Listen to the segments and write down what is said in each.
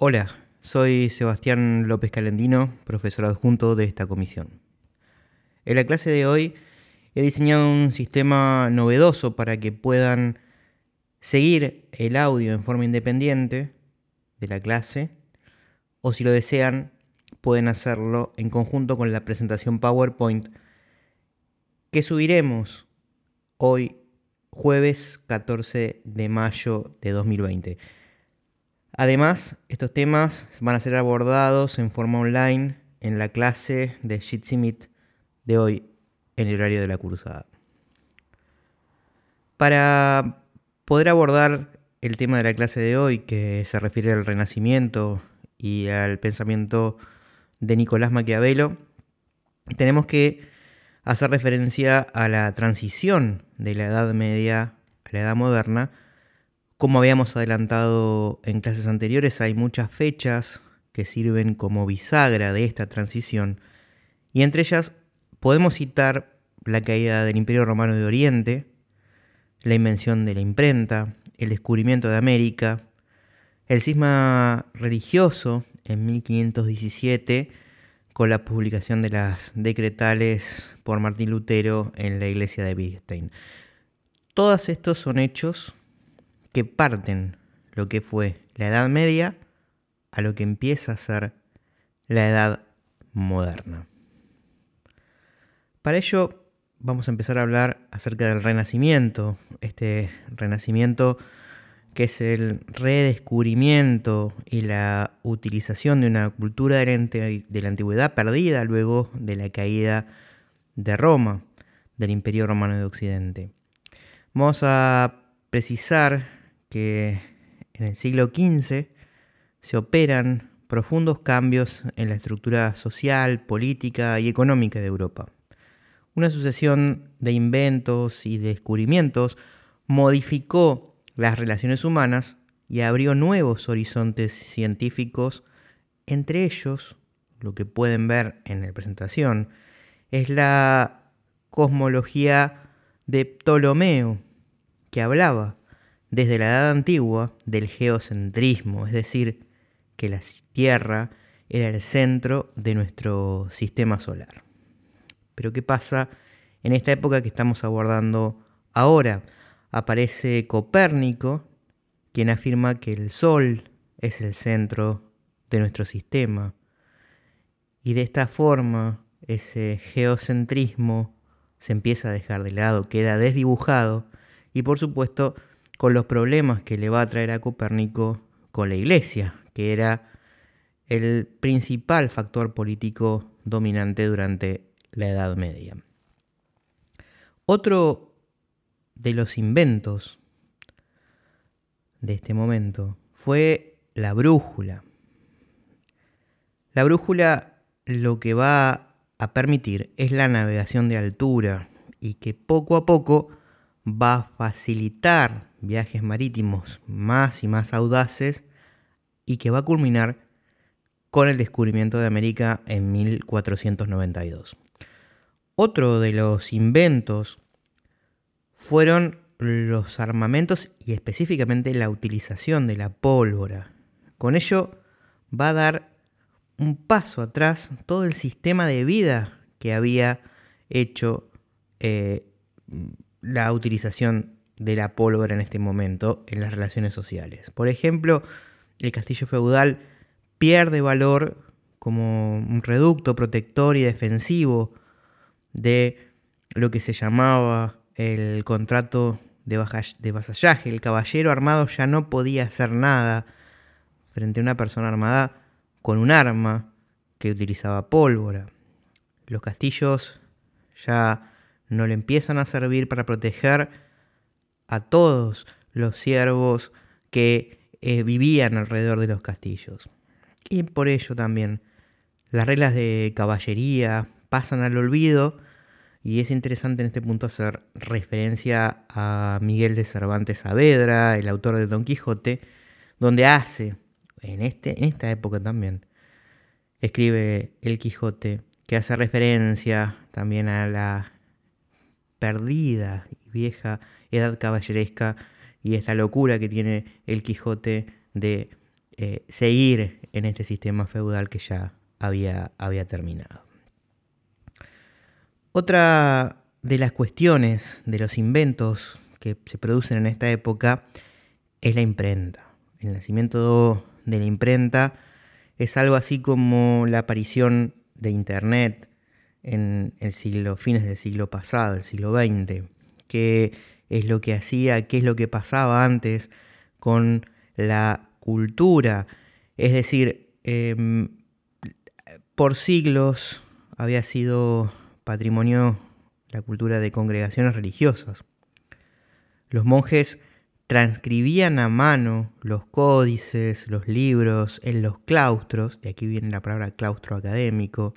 Hola, soy Sebastián López Calendino, profesor adjunto de esta comisión. En la clase de hoy he diseñado un sistema novedoso para que puedan seguir el audio en forma independiente de la clase o si lo desean pueden hacerlo en conjunto con la presentación PowerPoint que subiremos hoy jueves 14 de mayo de 2020. Además, estos temas van a ser abordados en forma online en la clase de Jitsi Meet de hoy en el horario de la cursada. Para poder abordar el tema de la clase de hoy, que se refiere al Renacimiento y al pensamiento de Nicolás Maquiavelo, tenemos que hacer referencia a la transición de la Edad Media a la Edad Moderna, como habíamos adelantado en clases anteriores, hay muchas fechas que sirven como bisagra de esta transición y entre ellas podemos citar la caída del Imperio Romano de Oriente, la invención de la imprenta, el descubrimiento de América, el cisma religioso en 1517 con la publicación de las decretales por Martín Lutero en la iglesia de Wittgenstein. Todos estos son hechos que parten lo que fue la Edad Media a lo que empieza a ser la Edad Moderna. Para ello vamos a empezar a hablar acerca del Renacimiento, este Renacimiento que es el redescubrimiento y la utilización de una cultura de la antigüedad perdida luego de la caída de Roma, del Imperio Romano de Occidente. Vamos a precisar que en el siglo XV se operan profundos cambios en la estructura social, política y económica de Europa. Una sucesión de inventos y descubrimientos modificó las relaciones humanas y abrió nuevos horizontes científicos, entre ellos, lo que pueden ver en la presentación, es la cosmología de Ptolomeo, que hablaba desde la Edad Antigua del geocentrismo, es decir, que la Tierra era el centro de nuestro sistema solar. Pero ¿qué pasa en esta época que estamos abordando ahora? Aparece Copérnico, quien afirma que el Sol es el centro de nuestro sistema. Y de esta forma, ese geocentrismo se empieza a dejar de lado, queda desdibujado y por supuesto con los problemas que le va a traer a Copérnico con la Iglesia, que era el principal factor político dominante durante la Edad Media. Otro de los inventos de este momento fue la brújula. La brújula lo que va a permitir es la navegación de altura y que poco a poco va a facilitar viajes marítimos más y más audaces y que va a culminar con el descubrimiento de América en 1492. Otro de los inventos fueron los armamentos y específicamente la utilización de la pólvora. Con ello va a dar un paso atrás todo el sistema de vida que había hecho eh, la utilización de la pólvora en este momento en las relaciones sociales. Por ejemplo, el castillo feudal pierde valor como un reducto protector y defensivo de lo que se llamaba el contrato de, vasallaje. El caballero armado ya no podía hacer nada frente a una persona armada con un arma que utilizaba pólvora. Los castillos ya no le empiezan a servir para proteger a todos los siervos que eh, vivían alrededor de los castillos. Y por ello también las reglas de caballería pasan al olvido y es interesante en este punto hacer referencia a Miguel de Cervantes Saavedra, el autor de Don Quijote, donde hace, en, este, en esta época también, escribe El Quijote, que hace referencia también a la perdida y vieja edad caballeresca y esta locura que tiene el Quijote de eh, seguir en este sistema feudal que ya había, había terminado. Otra de las cuestiones de los inventos que se producen en esta época es la imprenta. El nacimiento de la imprenta es algo así como la aparición de Internet en el siglo, fines del siglo pasado, el siglo XX, qué es lo que hacía, qué es lo que pasaba antes con la cultura. Es decir, em, por siglos había sido patrimonio la cultura de congregaciones religiosas. Los monjes transcribían a mano los códices, los libros en los claustros, de aquí viene la palabra claustro académico.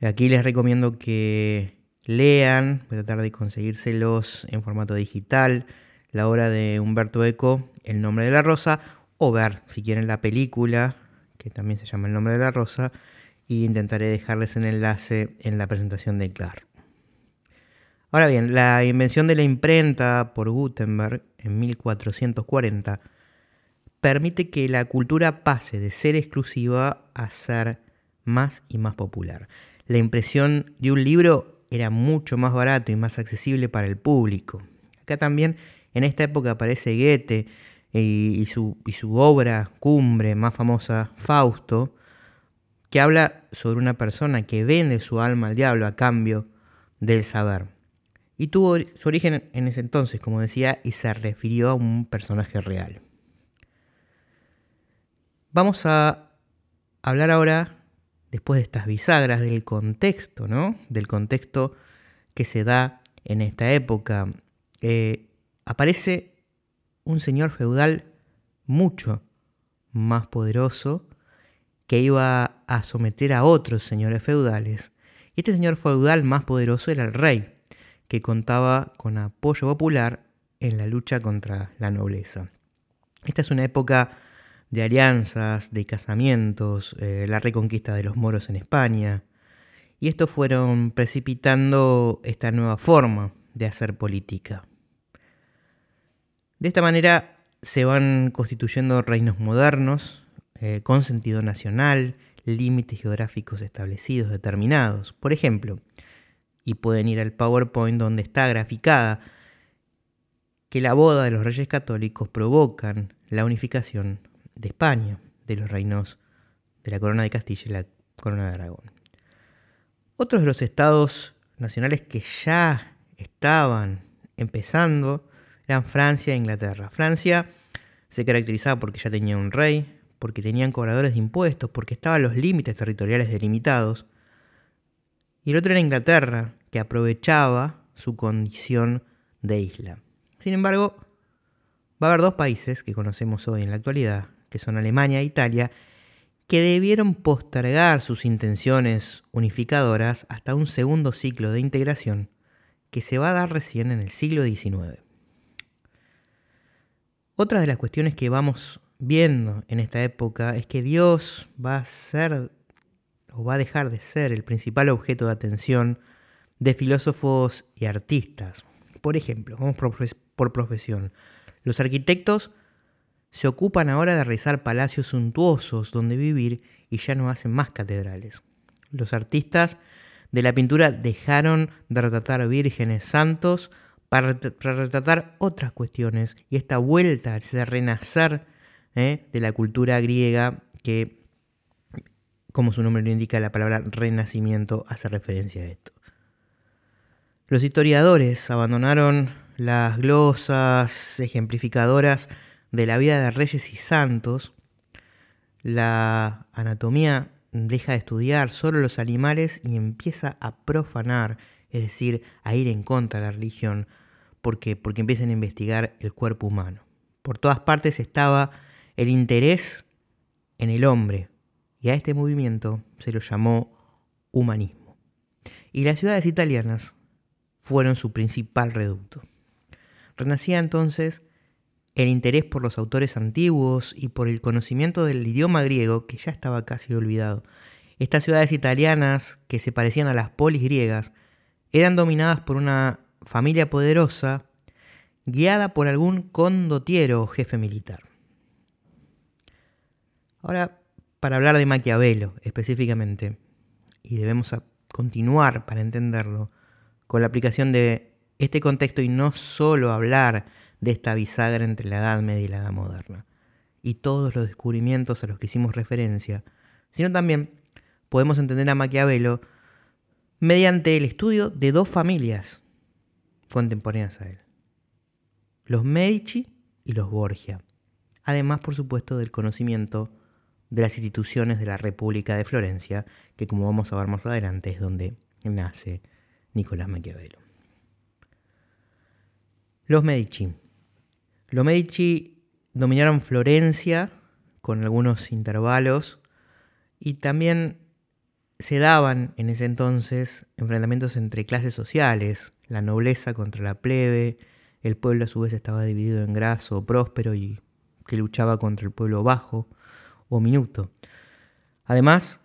Aquí les recomiendo que lean, voy a tratar de conseguírselos en formato digital, la obra de Humberto Eco, El nombre de la rosa, o ver, si quieren, la película, que también se llama El nombre de la rosa, y intentaré dejarles el enlace en la presentación de CLAR. Ahora bien, la invención de la imprenta por Gutenberg en 1440 permite que la cultura pase de ser exclusiva a ser más y más popular. La impresión de un libro era mucho más barato y más accesible para el público. Acá también en esta época aparece Goethe y, su, y su obra cumbre más famosa, Fausto, que habla sobre una persona que vende su alma al diablo a cambio del saber y tuvo su origen en ese entonces, como decía, y se refirió a un personaje real. Vamos a hablar ahora, después de estas bisagras, del contexto, ¿no? Del contexto que se da en esta época. Eh, aparece un señor feudal mucho más poderoso que iba a someter a otros señores feudales. Y este señor feudal más poderoso era el rey que contaba con apoyo popular en la lucha contra la nobleza. Esta es una época de alianzas, de casamientos, eh, la reconquista de los moros en España, y estos fueron precipitando esta nueva forma de hacer política. De esta manera se van constituyendo reinos modernos, eh, con sentido nacional, límites geográficos establecidos, determinados. Por ejemplo, y pueden ir al PowerPoint donde está graficada que la boda de los reyes católicos provocan la unificación de España, de los reinos de la corona de Castilla y la corona de Aragón. Otros de los estados nacionales que ya estaban empezando eran Francia e Inglaterra. Francia se caracterizaba porque ya tenía un rey, porque tenían cobradores de impuestos, porque estaban los límites territoriales delimitados. Y el otro era Inglaterra, que aprovechaba su condición de isla. Sin embargo, va a haber dos países que conocemos hoy en la actualidad, que son Alemania e Italia, que debieron postergar sus intenciones unificadoras hasta un segundo ciclo de integración que se va a dar recién en el siglo XIX. Otra de las cuestiones que vamos viendo en esta época es que Dios va a ser o va a dejar de ser el principal objeto de atención de filósofos y artistas. Por ejemplo, vamos por profesión. Los arquitectos se ocupan ahora de realizar palacios suntuosos donde vivir y ya no hacen más catedrales. Los artistas de la pintura dejaron de retratar vírgenes santos para, retratar otras cuestiones y esta vuelta, ese renacer ¿eh? de la cultura griega que, como su nombre lo indica, la palabra renacimiento hace referencia a esto. Los historiadores abandonaron las glosas ejemplificadoras de la vida de reyes y santos. La anatomía deja de estudiar solo los animales y empieza a profanar, es decir, a ir en contra de la religión, porque porque empiezan a investigar el cuerpo humano. Por todas partes estaba el interés en el hombre, y a este movimiento se lo llamó humanismo. Y las ciudades italianas fueron su principal reducto. Renacía entonces el interés por los autores antiguos y por el conocimiento del idioma griego que ya estaba casi olvidado. Estas ciudades italianas, que se parecían a las polis griegas, eran dominadas por una familia poderosa guiada por algún condotiero o jefe militar. Ahora, para hablar de Maquiavelo específicamente, y debemos continuar para entenderlo, con la aplicación de este contexto y no solo hablar de esta bisagra entre la Edad Media y la Edad Moderna, y todos los descubrimientos a los que hicimos referencia, sino también podemos entender a Maquiavelo mediante el estudio de dos familias contemporáneas a él, los Medici y los Borgia, además por supuesto del conocimiento de las instituciones de la República de Florencia, que como vamos a ver más adelante es donde nace Nicolás Maquiavelo. Los Medici. Los Medici dominaron Florencia con algunos intervalos y también se daban en ese entonces enfrentamientos entre clases sociales, la nobleza contra la plebe, el pueblo a su vez estaba dividido en graso, próspero y que luchaba contra el pueblo bajo o minuto. Además,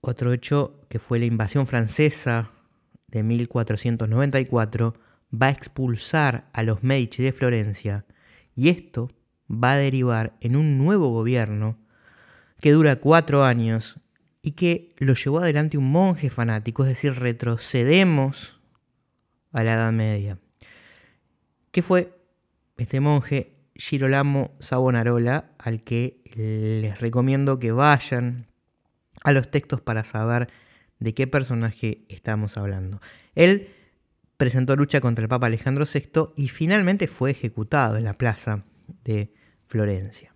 otro hecho que fue la invasión francesa de 1494 va a expulsar a los Medici de Florencia y esto va a derivar en un nuevo gobierno que dura cuatro años y que lo llevó adelante un monje fanático, es decir, retrocedemos a la Edad Media. ¿Qué fue este monje Girolamo Savonarola, al que les recomiendo que vayan a los textos para saber de qué personaje estamos hablando. Él presentó lucha contra el Papa Alejandro VI y finalmente fue ejecutado en la plaza de Florencia.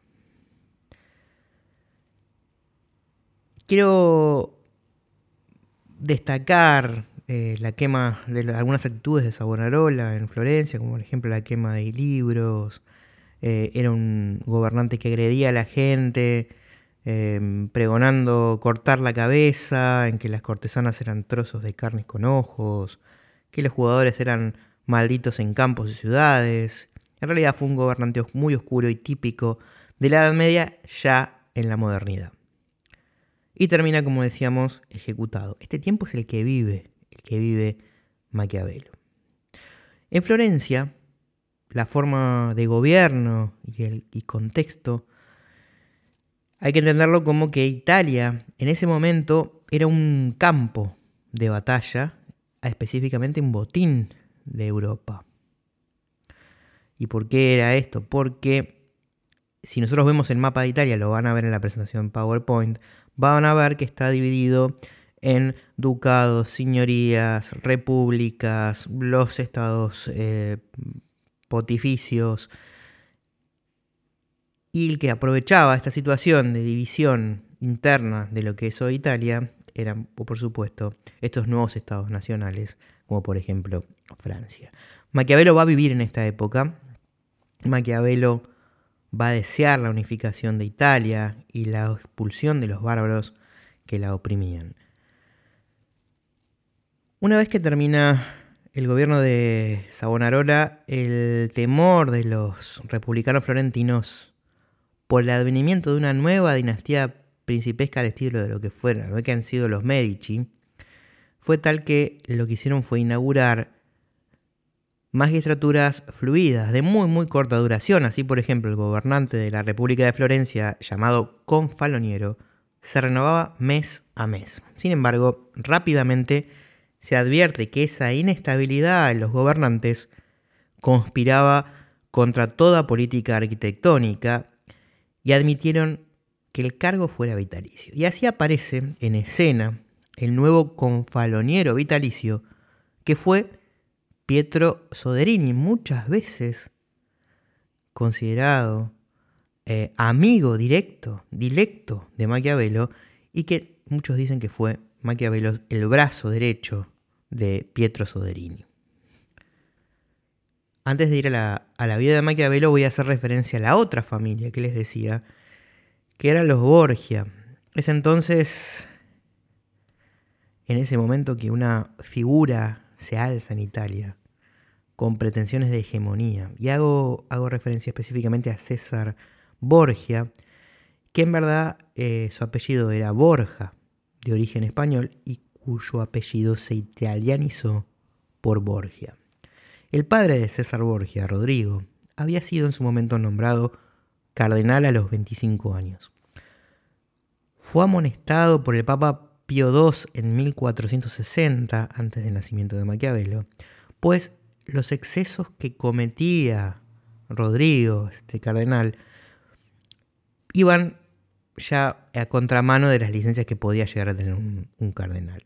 Quiero destacar eh, la quema de algunas actitudes de Savonarola en Florencia, como por ejemplo la quema de libros. Eh, era un gobernante que agredía a la gente, em, pregonando cortar la cabeza, en que las cortesanas eran trozos de carnes con ojos, que los jugadores eran malditos en campos y ciudades. En realidad fue un gobernante muy oscuro y típico de la Edad Media ya en la modernidad. Y termina, como decíamos, ejecutado. Este tiempo es el que vive que vive Maquiavelo. En Florencia, la forma de gobierno y el contexto hay que entenderlo como que Italia en ese momento era un campo de batalla, específicamente un botín de Europa. ¿Y por qué era esto? Porque si nosotros vemos el mapa de Italia, lo van a ver en la presentación PowerPoint, van a ver que está dividido en ducados, señorías, repúblicas, los estados eh, pontificios, y el que aprovechaba esta situación de división interna de lo que es hoy Italia eran, por supuesto, estos nuevos estados nacionales, como por ejemplo Francia. Maquiavelo va a vivir en esta época. Maquiavelo va a desear la unificación de Italia y la expulsión de los bárbaros que la oprimían. Una vez que termina el gobierno de Savonarola, el temor de los republicanos florentinos por el advenimiento de una nueva dinastía principesca al estilo de lo que fueron, lo que han sido los Medici, fue tal que lo que hicieron fue inaugurar magistraturas fluidas de muy muy corta duración. Así, por ejemplo, el gobernante de la República de Florencia, llamado Confaloniero, se renovaba mes a mes. Sin embargo, rápidamente se advierte que esa inestabilidad en los gobernantes conspiraba contra toda política arquitectónica y admitieron que el cargo fuera vitalicio. Y así aparece en escena el nuevo confaloniero vitalicio que fue Pietro Soderini, muchas veces considerado eh, amigo directo, directo de Maquiavelo, y que muchos dicen que fue Maquiavelo el brazo derecho de Pietro Soderini. Antes de ir a la, vida de Maquiavelo voy a hacer referencia a la otra familia que les decía, que eran los Borgia. Es entonces, en ese momento que una figura se alza en Italia con pretensiones de hegemonía. Y hago, hago referencia específicamente a César Borgia, que en verdad eh, su apellido era Borja, de origen español y cuyo apellido se italianizó por Borgia. El padre de César Borgia, Rodrigo, había sido en su momento nombrado cardenal a los 25 años. fue amonestado por el Papa Pío II en 1460, antes del nacimiento de Maquiavelo, pues los excesos que cometía Rodrigo, este cardenal, iban ya a contramano de las licencias que podía llegar a tener un, un cardenal.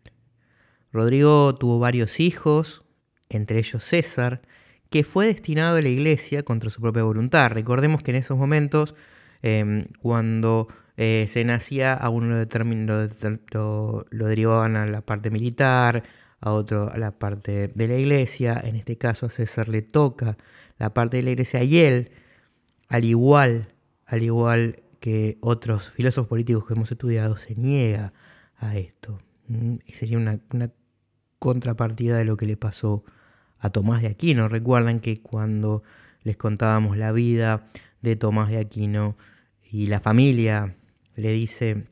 Rodrigo tuvo varios hijos, entre ellos César, que fue destinado a la iglesia contra su propia voluntad. Recordemos que en esos momentos, em, cuando eh, se nacía, a uno lo, lo, derivaban a la parte militar, a otro a la parte de la iglesia. En este caso a César le toca la parte de la iglesia y él, al igual, al igual que otros filósofos políticos que hemos estudiado, se niega a esto. Mm, y sería una, una contrapartida de lo que le pasó a Tomás de Aquino. Recuerdan que cuando les contábamos la vida de Tomás de Aquino y la familia le dice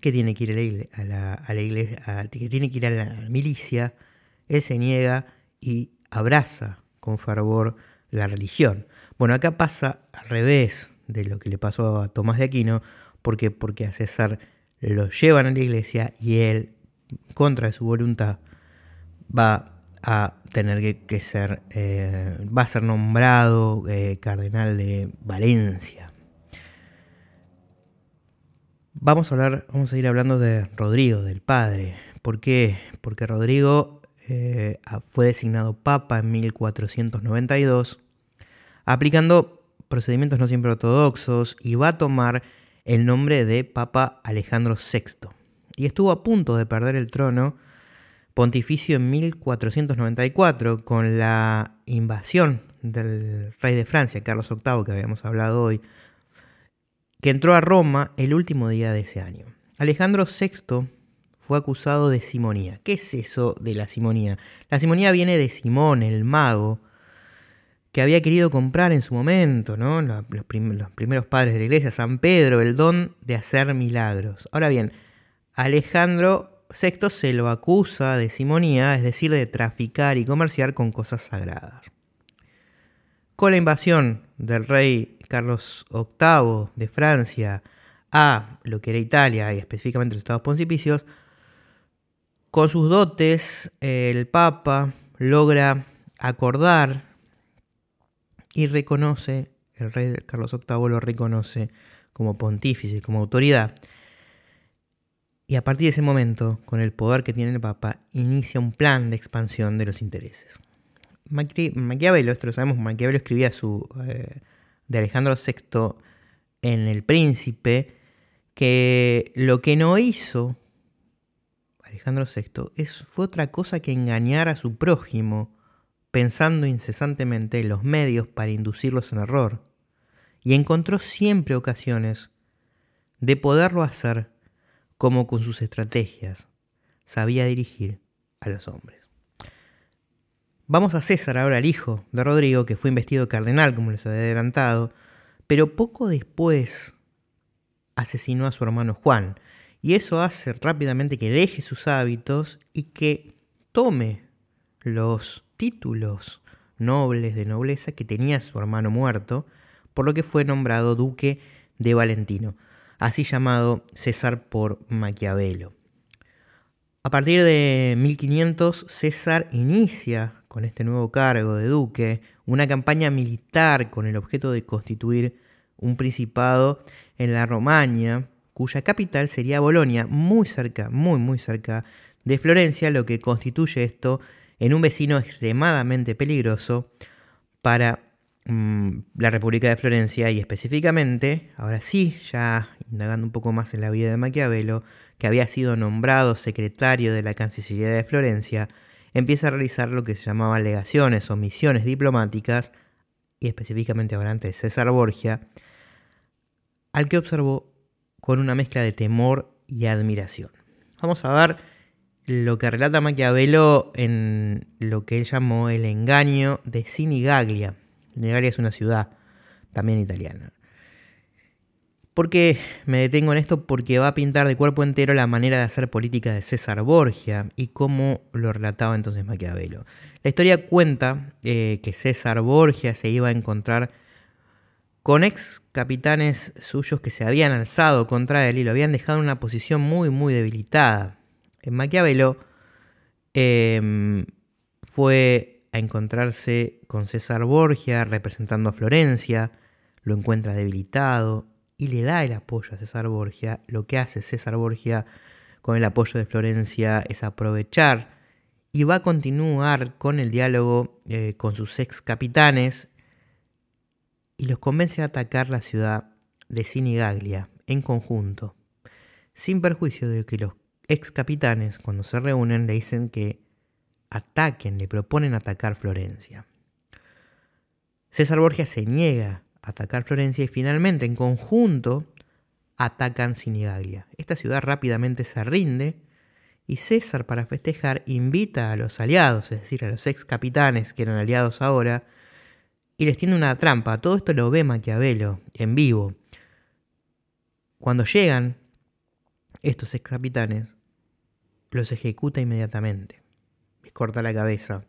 que tiene que ir a la, que tiene que ir a la milicia, él se niega y abraza con fervor la religión. Bueno, acá pasa al revés de lo que le pasó a Tomás de Aquino, porque porque a César lo llevan a la iglesia y él, contra su voluntad, va a tener que, ser, eh, va a ser nombrado eh, cardenal de Valencia. Vamos a hablar, vamos a ir hablando de Rodrigo, del padre. ¿Por qué? Porque Rodrigo eh, fue designado papa en 1492, aplicando procedimientos no siempre ortodoxos y va a tomar el nombre de Papa Alejandro VI. Y estuvo a punto de perder el trono pontificio en 1494 con la invasión del rey de Francia, Carlos VIII, que habíamos hablado hoy, que entró a Roma el último día de ese año. Alejandro VI fue acusado de simonía. ¿Qué es eso de la simonía? La simonía viene de Simón, el mago, que había querido comprar en su momento, ¿no? Los, los, primeros padres de la iglesia, San Pedro, el don de hacer milagros. Ahora bien, Alejandro Sexto se lo acusa de simonía, es decir, de traficar y comerciar con cosas sagradas. Con la invasión del rey Carlos VIII de Francia a lo que era Italia y específicamente los estados pontificios, con sus dotes el Papa logra acordar y reconoce, el rey Carlos VIII lo reconoce como pontífice, como autoridad. Y a partir de ese momento, con el poder que tiene el Papa, inicia un plan de expansión de los intereses. Maquiavelo, esto lo sabemos, Maquiavelo escribía su, eh, de Alejandro VI en El Príncipe, que lo que no hizo Alejandro VI es, fue otra cosa que engañar a su prójimo, pensando incesantemente en los medios para inducirlos en error, y encontró siempre ocasiones de poderlo hacer como con sus estrategias sabía dirigir a los hombres. Vamos a César ahora, el hijo de Rodrigo, que fue investido cardenal, como les había adelantado, pero poco después asesinó a su hermano Juan. Y eso hace rápidamente que deje sus hábitos y que tome los títulos nobles de nobleza que tenía su hermano muerto, por lo que fue nombrado duque de Valentino así llamado César por Maquiavelo. A partir de 1500, César inicia con este nuevo cargo de duque una campaña militar con el objeto de constituir un principado en la Romaña, cuya capital sería Bolonia, muy cerca, muy muy cerca de Florencia, lo que constituye esto en un vecino extremadamente peligroso para la República de Florencia y específicamente, ahora sí, ya indagando un poco más en la vida de Maquiavelo, que había sido nombrado secretario de la Cancillería de Florencia, empieza a realizar lo que se llamaban legaciones o misiones diplomáticas, y específicamente ahora antes César Borgia, al que observó con una mezcla de temor y admiración. Vamos a ver lo que relata Maquiavelo en lo que él llamó el engaño de Sinigaglia. Sinigaglia es una ciudad también italiana. ¿Por qué me detengo en esto? Porque va a pintar de cuerpo entero la manera de hacer política de César Borgia y cómo lo relataba entonces Maquiavelo. La historia cuenta eh, que César Borgia se iba a encontrar con ex capitanes suyos que se habían alzado contra él y lo habían dejado en una posición muy, muy debilitada. En Maquiavelo em, fue a encontrarse con César Borgia representando a Florencia, lo encuentra debilitado y le da el apoyo a César Borgia. Lo que hace César Borgia con el apoyo de Florencia es aprovechar y va a continuar con el diálogo eh, con sus ex capitanes y los convence a atacar la ciudad de Sinigaglia en conjunto, sin perjuicio de que los ex capitanes cuando se reúnen le dicen que ataquen, le proponen atacar Florencia. César Borgia se niega a atacar Florencia y finalmente en conjunto atacan Sinigaglia. Esta ciudad rápidamente se rinde y César para festejar invita a los aliados, es decir, a los ex capitanes que eran aliados ahora, y les tiende una trampa. Todo esto lo ve Maquiavelo en vivo. Cuando llegan estos ex capitanes, los ejecuta inmediatamente. Corta la cabeza.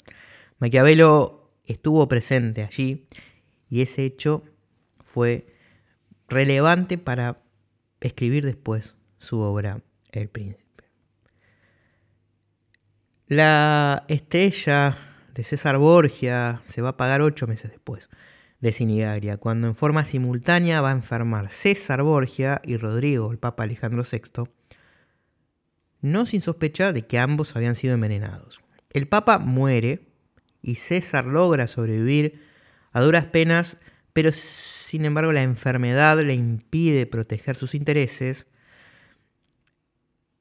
Maquiavelo estuvo presente allí y ese hecho fue relevante para escribir después su obra El Príncipe. La estrella de César Borgia se va a pagar ocho meses después de Sinigaglia, cuando en forma simultánea va a enfermar César Borgia y Rodrigo, el Papa Alejandro VI, no sin sospecha de que ambos habían sido envenenados. El Papa muere y César logra sobrevivir a duras penas, pero sin embargo la enfermedad le impide proteger sus intereses.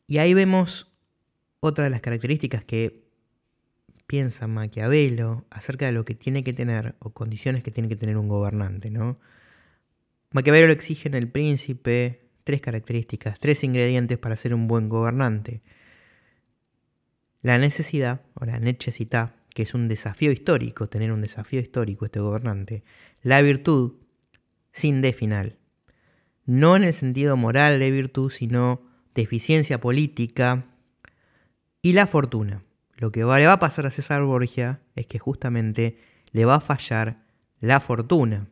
Y ahí vemos otra de las características que piensa Maquiavelo acerca de lo que tiene que tener o condiciones que tiene que tener un gobernante, ¿no? Maquiavelo exige en el príncipe tres características, tres ingredientes para ser un buen gobernante. La necesidad, o la necesità, que es un desafío histórico, tener un desafío histórico este gobernante. La virtud, sin de final. No en el sentido moral de virtud, sino de eficiencia política. Y la fortuna. Lo que le va a pasar a César Borgia es que justamente le va a fallar la fortuna.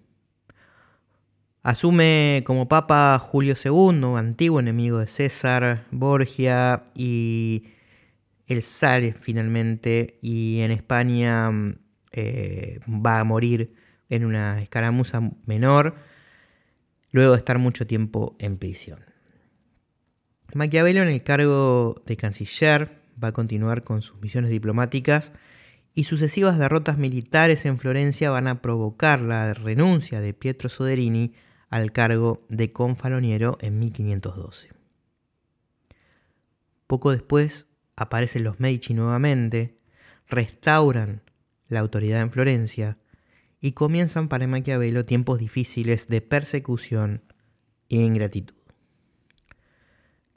Asume como papa Julio II, antiguo enemigo de César Borgia, y él sale finalmente y en España eh, va a morir en una escaramuza menor, luego de estar mucho tiempo en prisión. Maquiavelo en el cargo de canciller va a continuar con sus misiones diplomáticas y sucesivas derrotas militares en Florencia van a provocar la renuncia de Pietro Soderini al cargo de confaloniero en 1512. Poco después aparecen los Medici nuevamente, restauran la autoridad en Florencia y comienzan para Maquiavelo tiempos difíciles de persecución e ingratitud.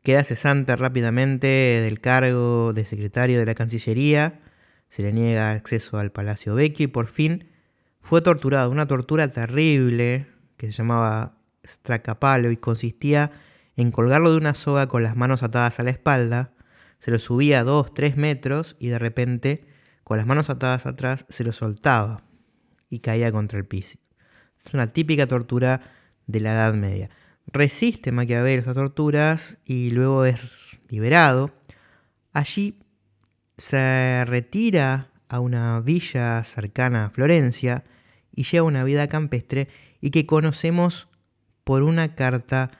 Queda cesante rápidamente del cargo de secretario de la Cancillería, se le niega acceso al Palacio Vecchio y por fin fue torturado, una tortura terrible que se llamaba stracapalo y consistía en colgarlo de una soga con las manos atadas a la espalda, se lo subía a dos, tres metros y de repente, con las manos atadas atrás, se lo soltaba y caía contra el piso. Es una típica tortura de la Edad Media. Resiste Maquiavelo esas torturas y luego es liberado. Allí se retira a una villa cercana a Florencia y lleva una vida campestre y que conocemos por una carta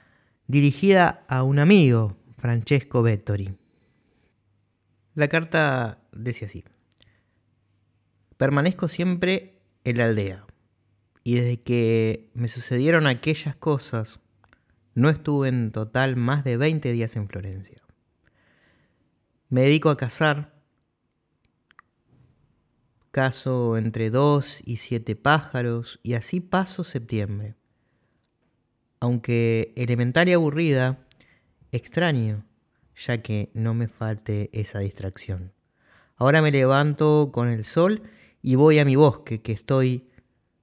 dirigida a un amigo, Francesco Vettori. La carta decía así, permanezco siempre en la aldea y desde que me sucedieron aquellas cosas no estuve en total más de 20 días en Florencia. Me dedico a cazar. Caso entre dos y siete pájaros y así paso septiembre. Aunque elementaria y aburrida, extraño, ya que no me falte esa distracción. Ahora me levanto con el sol y voy a mi bosque que estoy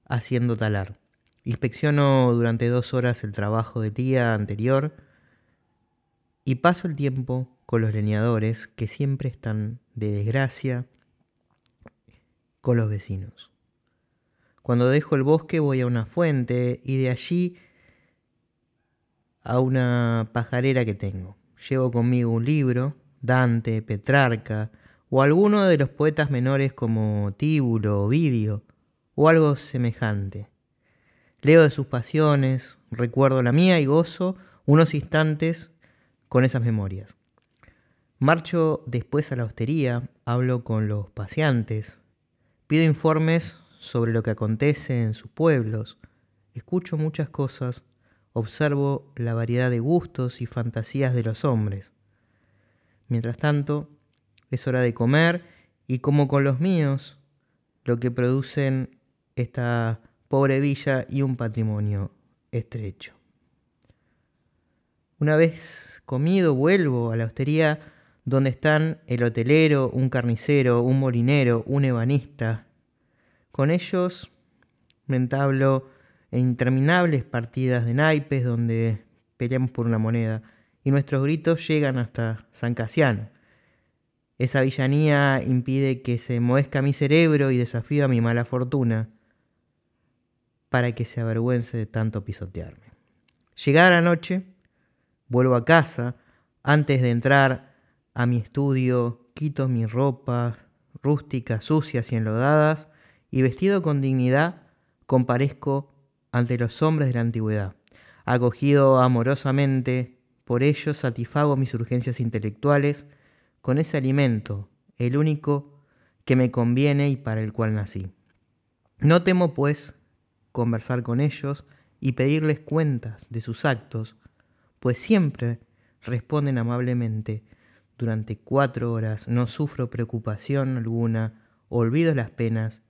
haciendo talar. Inspecciono durante dos horas el trabajo de día anterior y paso el tiempo con los leñadores que siempre están de desgracia con los vecinos. Cuando dejo el bosque voy a una fuente y de allí a una pajarera que tengo. Llevo conmigo un libro, Dante, Petrarca, o alguno de los poetas menores como Tíbulo, Ovidio, o algo semejante. Leo de sus pasiones, recuerdo la mía y gozo unos instantes con esas memorias. Marcho después a la hostería, hablo con los paseantes, pido informes sobre lo que acontece en sus pueblos, escucho muchas cosas, observo la variedad de gustos y fantasías de los hombres. Mientras tanto, es hora de comer y como con los míos, lo que producen esta pobre villa y un patrimonio estrecho. Una vez comido, vuelvo a la hostería donde están el hotelero, un carnicero, un molinero, un ebanista. Con ellos me entablo en interminables partidas de naipes donde peleamos por una moneda y nuestros gritos llegan hasta San Casiano. Esa villanía impide que se muezca mi cerebro y desafía mi mala fortuna para que se avergüence de tanto pisotearme. Llegada la noche, vuelvo a casa. Antes de entrar a mi estudio, quito mis ropas rústicas, sucias y enlodadas, y vestido con dignidad, comparezco ante los hombres de la antigüedad. Acogido amorosamente por ellos, satisfago mis urgencias intelectuales con ese alimento, el único que me conviene y para el cual nací. No temo, pues, conversar con ellos y pedirles cuentas de sus actos, pues siempre responden amablemente. Durante cuatro horas no sufro preocupación alguna, olvido las penas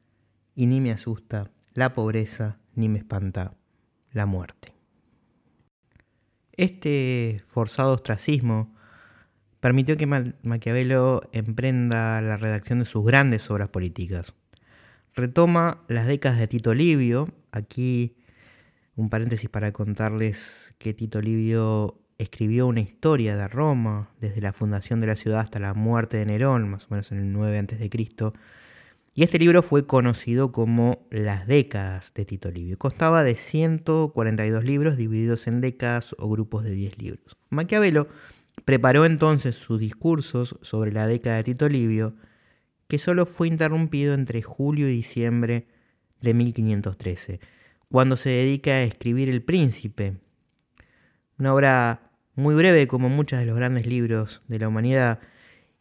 y ni me asusta la pobreza ni me espanta la muerte. Este forzado ostracismo permitió que Maquiavelo emprenda la redacción de sus grandes obras políticas. Retoma las décadas de Tito Livio, aquí un paréntesis para contarles que Tito Livio escribió una historia de Roma, desde la fundación de la ciudad hasta la muerte de Nerón, más o menos en el 9 a.C., y este libro fue conocido como Las décadas de Tito Livio. Constaba de 142 libros divididos en décadas o grupos de 10 libros. Maquiavelo preparó entonces sus discursos sobre la década de Tito Livio, que solo fue interrumpido entre julio y diciembre de 1513, cuando se dedica a escribir El Príncipe, una obra muy breve como muchos de los grandes libros de la humanidad,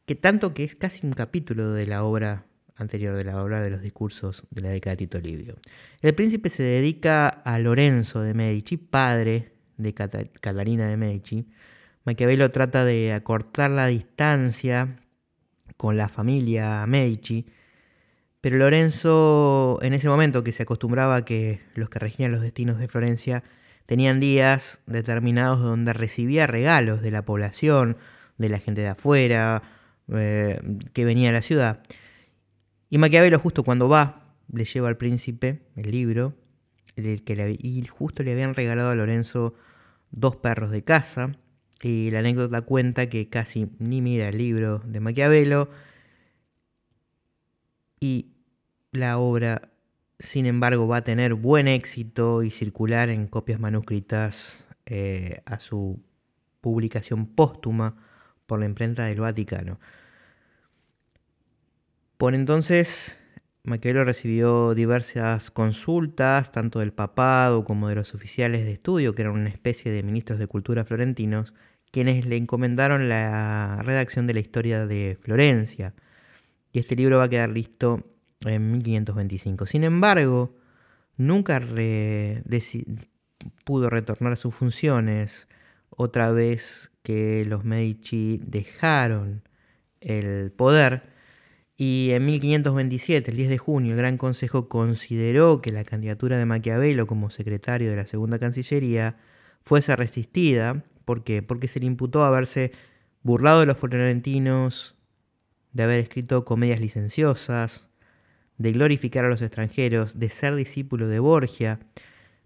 que tanto que es casi un capítulo de la obra anterior de la obra de los discursos de la década de Tito Livio. El príncipe se dedica a Lorenzo de Medici, padre de Catalina de Medici. Maquiavelo trata de acortar la distancia con la familia Medici, pero Lorenzo en ese momento que se acostumbraba a que los que regían los destinos de Florencia tenían días determinados donde recibía regalos de la población, de la gente de afuera, eh, que venía a la ciudad. Y Maquiavelo justo cuando va, le lleva al príncipe el libro, el que y justo le habían regalado a Lorenzo dos perros de casa. Y la anécdota cuenta que casi ni mira el libro de Maquiavelo. Y la obra, sin embargo, va a tener buen éxito y circular en copias manuscritas eh, a su publicación póstuma por la imprenta del Vaticano. Por entonces, Maquiavelo recibió diversas consultas, tanto del papado como de los oficiales de estudio, que eran una especie de ministros de cultura florentinos, quienes le encomendaron la redacción de la historia de Florencia. Y este libro va a quedar listo en 1525. Sin embargo, nunca pudo retornar a sus funciones otra vez que los Medici dejaron el poder y en 1527, el 10 de junio, el Gran Consejo consideró que la candidatura de Maquiavelo como secretario de la Segunda Cancillería fuese resistida. ¿Por qué? Porque se le imputó haberse burlado de los florentinos, de haber escrito comedias licenciosas, de glorificar a los extranjeros, de ser discípulo de Borgia,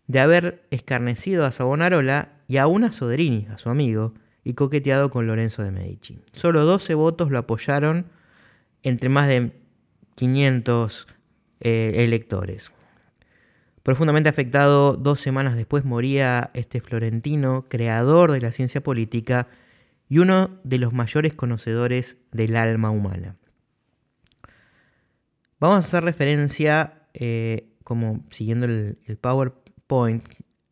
de haber escarnecido a Savonarola y aún a Soderini, a su amigo, y coqueteado con Lorenzo de Medici. Solo 12 votos lo apoyaron entre más de 500 eh, electores. Profundamente afectado, dos semanas después moría este florentino, creador de la ciencia política y uno de los mayores conocedores del alma humana. Vamos a hacer referencia, eh, como siguiendo el, PowerPoint,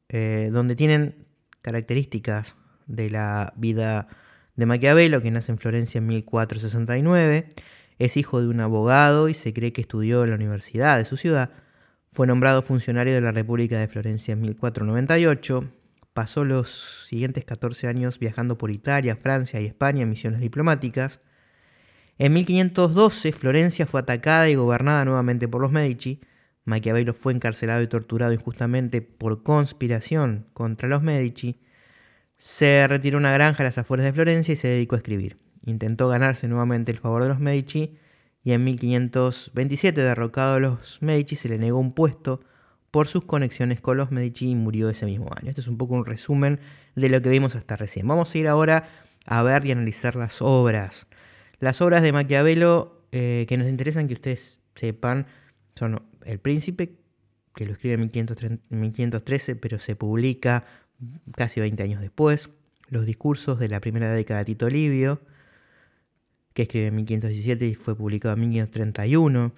eh, donde tienen características de la vida de Maquiavelo, que nace en Florencia en 1469, es hijo de un abogado y se cree que estudió en la universidad de su ciudad, fue nombrado funcionario de la República de Florencia en 1498. Pasó los siguientes 14 años viajando por Italia, Francia y España en misiones diplomáticas. En 1512 Florencia fue atacada y gobernada nuevamente por los Medici. Maquiavelo fue encarcelado y torturado injustamente por conspiración contra los Medici. Se retiró a una granja a las afueras de Florencia y se dedicó a escribir. Intentó ganarse nuevamente el favor de los Medici y en 1527, derrocado a los Medici, se le negó un puesto por sus conexiones con los Medici y murió ese mismo año. Esto es un poco un resumen de lo que vimos hasta recién. Vamos a ir ahora a ver y analizar las obras. Las obras de Maquiavelo eh, que nos interesan que ustedes sepan son El Príncipe, que lo escribe en 1513, pero se publica casi 20 años después. Los discursos de la primera década de Tito Livio, que escribe en 1517 y fue publicado en 1531.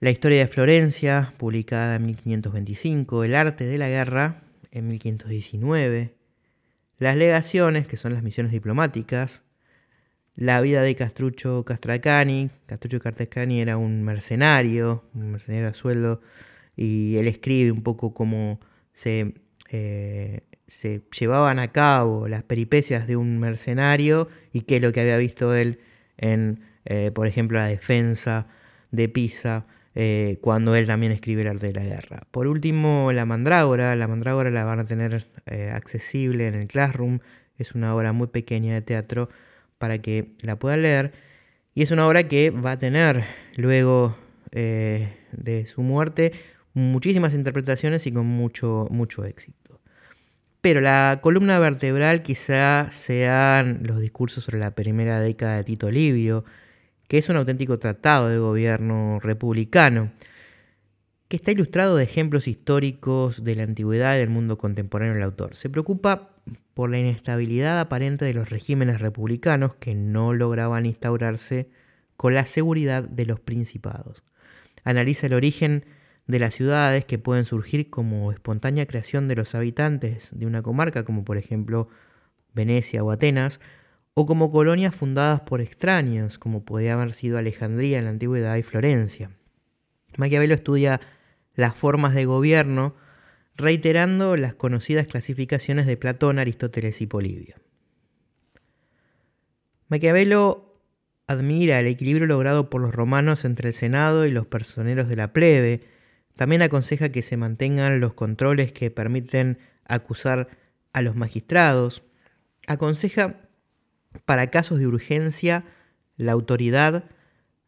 La historia de Florencia, publicada en 1525. El arte de la guerra, en 1519. Las legaciones, que son las misiones diplomáticas. La vida de Castrucho Castracani. Castrucho Castracani era un mercenario, un mercenario a sueldo, y él escribe un poco cómo se, eh, se llevaban a cabo las peripecias de un mercenario y qué es lo que había visto él en, eh, por ejemplo, la defensa de Pisa, eh, cuando él también escribe el arte de la guerra. Por último, La Mandrágora. La Mandrágora la van a tener eh, accesible en el Classroom. Es una obra muy pequeña de teatro para que la puedan leer. Y es una obra que va a tener luego de su muerte muchísimas interpretaciones y con mucho, mucho éxito. Pero la columna vertebral quizá sean los discursos sobre la primera década de Tito Livio, que es un auténtico tratado de gobierno republicano, que está ilustrado de ejemplos históricos de la antigüedad y del mundo contemporáneo del autor. Se preocupa por la inestabilidad aparente de los regímenes republicanos que no lograban instaurarse con la seguridad de los principados. Analiza el origen de las ciudades que pueden surgir como espontánea creación de los habitantes de una comarca, como por ejemplo Venecia o Atenas, o como colonias fundadas por extraños, como podía haber sido Alejandría en la antigüedad y Florencia. Maquiavelo estudia las formas de gobierno, reiterando las conocidas clasificaciones de Platón, Aristóteles y Polibio. Maquiavelo admira el equilibrio logrado por los romanos entre el Senado y los personeros de la plebe, también aconseja que se mantengan los controles que permiten acusar a los magistrados. Aconseja para casos de urgencia la autoridad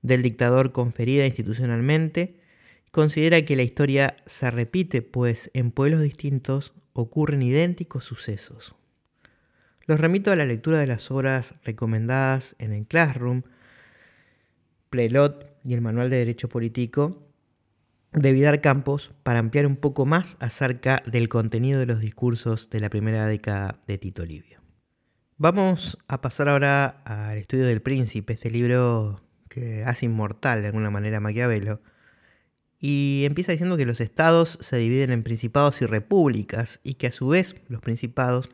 del dictador conferida institucionalmente. Considera que la historia se repite, pues en pueblos distintos ocurren idénticos sucesos. Los remito a la lectura de las obras recomendadas en el Classroom, Plelot y el Manual de Derecho Político, de Vidar Campos para ampliar un poco más acerca del contenido de los discursos de la primera década de Tito Livio. Vamos a pasar ahora al estudio del príncipe, este libro que hace inmortal de alguna manera a Maquiavelo, y empieza diciendo que los estados se dividen en principados y repúblicas, y que a su vez los principados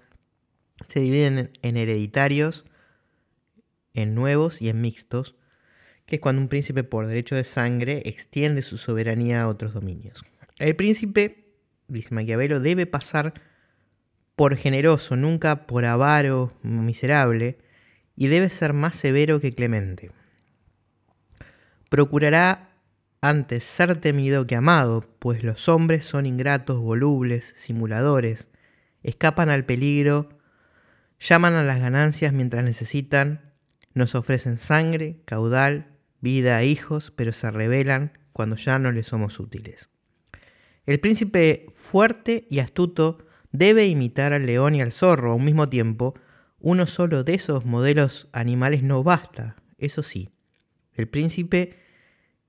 se dividen en hereditarios, en nuevos y en mixtos, que es cuando un príncipe por derecho de sangre extiende su soberanía a otros dominios. El príncipe, dice Maquiavelo, debe pasar por generoso, nunca por avaro miserable, y debe ser más severo que clemente. Procurará antes ser temido que amado, pues los hombres son ingratos, volubles, simuladores, escapan al peligro, llaman a las ganancias mientras necesitan, nos ofrecen sangre, caudal, vida a hijos, pero se rebelan cuando ya no les somos útiles. El príncipe fuerte y astuto debe imitar al león y al zorro a un mismo tiempo. Uno solo de esos modelos animales no basta, eso sí. El príncipe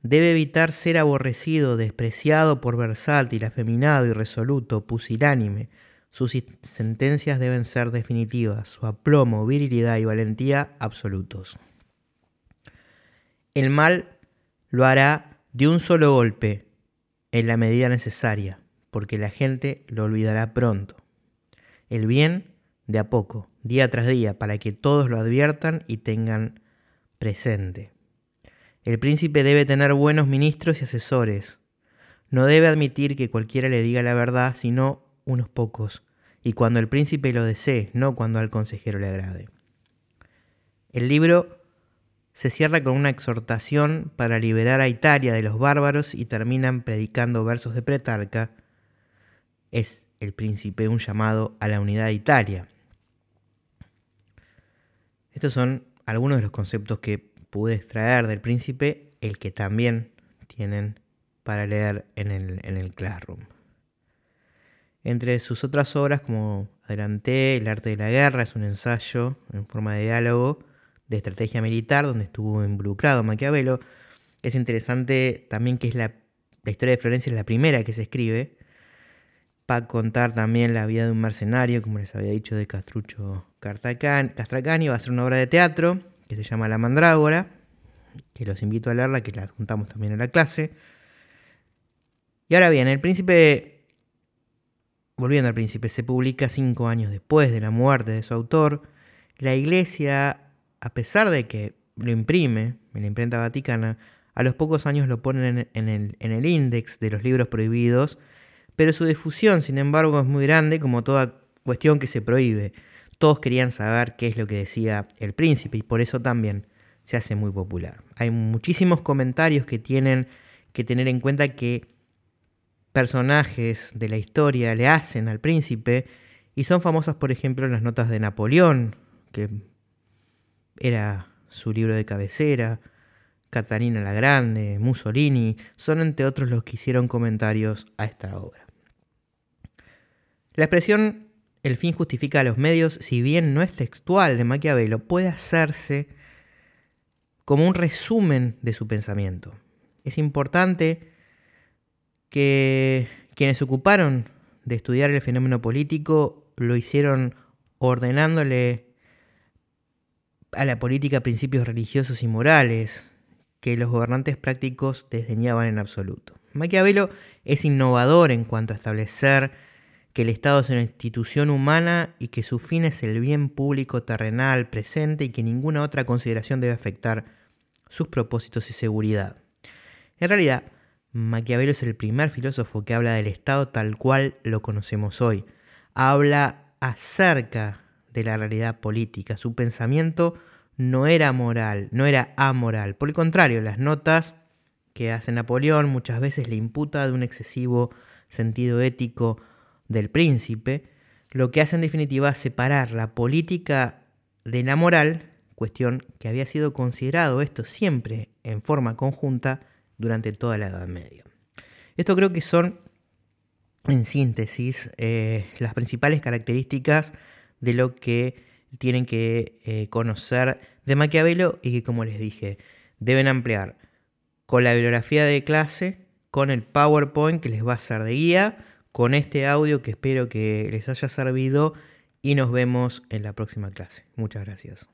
Debe evitar ser aborrecido, despreciado por versátil, afeminado, irresoluto, pusilánime. Sus sentencias deben ser definitivas, su aplomo, virilidad y valentía absolutos. El mal lo hará de un solo golpe, en la medida necesaria, porque la gente lo olvidará pronto. El bien de a poco, día tras día, para que todos lo adviertan y tengan presente. El príncipe debe tener buenos ministros y asesores. No debe admitir que cualquiera le diga la verdad, sino unos pocos, y cuando el príncipe lo desee, no cuando al consejero le agrade. El libro se cierra con una exhortación para liberar a Italia de los bárbaros y terminan predicando versos de Pretarca. Es el príncipe un llamado a la unidad de Italia. Estos son algunos de los conceptos que pude extraer del príncipe, el que también tienen para leer en el, en el Classroom. Entre sus otras obras, como adelanté, El arte de la guerra es un ensayo en forma de diálogo de estrategia militar donde estuvo involucrado Maquiavelo. Es interesante también que es la, historia de Florencia es la primera que se escribe para contar también la vida de un mercenario, como les había dicho, de Castrucho Castracani. Va a ser una obra de teatro que se llama La Mandrágora, que los invito a leerla, que la juntamos también en la clase. Y ahora bien, El Príncipe, volviendo al Príncipe, se publica cinco años después de la muerte de su autor. La Iglesia, a pesar de que lo imprime en la imprenta vaticana, a los pocos años lo ponen en, el, en el índice de los libros prohibidos, pero su difusión, sin embargo, es muy grande como toda cuestión que se prohíbe. Todos querían saber qué es lo que decía el príncipe y por eso también se hace muy popular. Hay muchísimos comentarios que tienen que tener en cuenta que personajes de la historia le hacen al príncipe y son famosas, por ejemplo, las notas de Napoleón, que era su libro de cabecera, Catalina la Grande, Mussolini, son entre otros los que hicieron comentarios a esta obra. La expresión el fin justifica a los medios, si bien no es textual de Maquiavelo, puede hacerse como un resumen de su pensamiento. Es importante que quienes se ocuparon de estudiar el fenómeno político lo hicieron ordenándole a la política principios religiosos y morales que los gobernantes prácticos desdeñaban en absoluto. Maquiavelo es innovador en cuanto a establecer que el Estado es una institución humana y que su fin es el bien público terrenal presente y que ninguna otra consideración debe afectar sus propósitos y seguridad. En realidad, Maquiavelo es el primer filósofo que habla del Estado tal cual lo conocemos hoy. Habla acerca de la realidad política. Su pensamiento no era moral, no era amoral. Por el contrario, las notas que hace Napoleón muchas veces le imputa de un excesivo sentido ético del príncipe, lo que hace en definitiva separar la política de la moral, cuestión que había sido considerado esto siempre en forma conjunta durante toda la Edad Media. Esto creo que son, en síntesis, eh, las principales características de lo que tienen que eh, conocer de Maquiavelo y que, como les dije, deben ampliar con la bibliografía de clase, con el PowerPoint que les va a ser de guía, con este audio que espero que les haya servido y nos vemos en la próxima clase. Muchas gracias.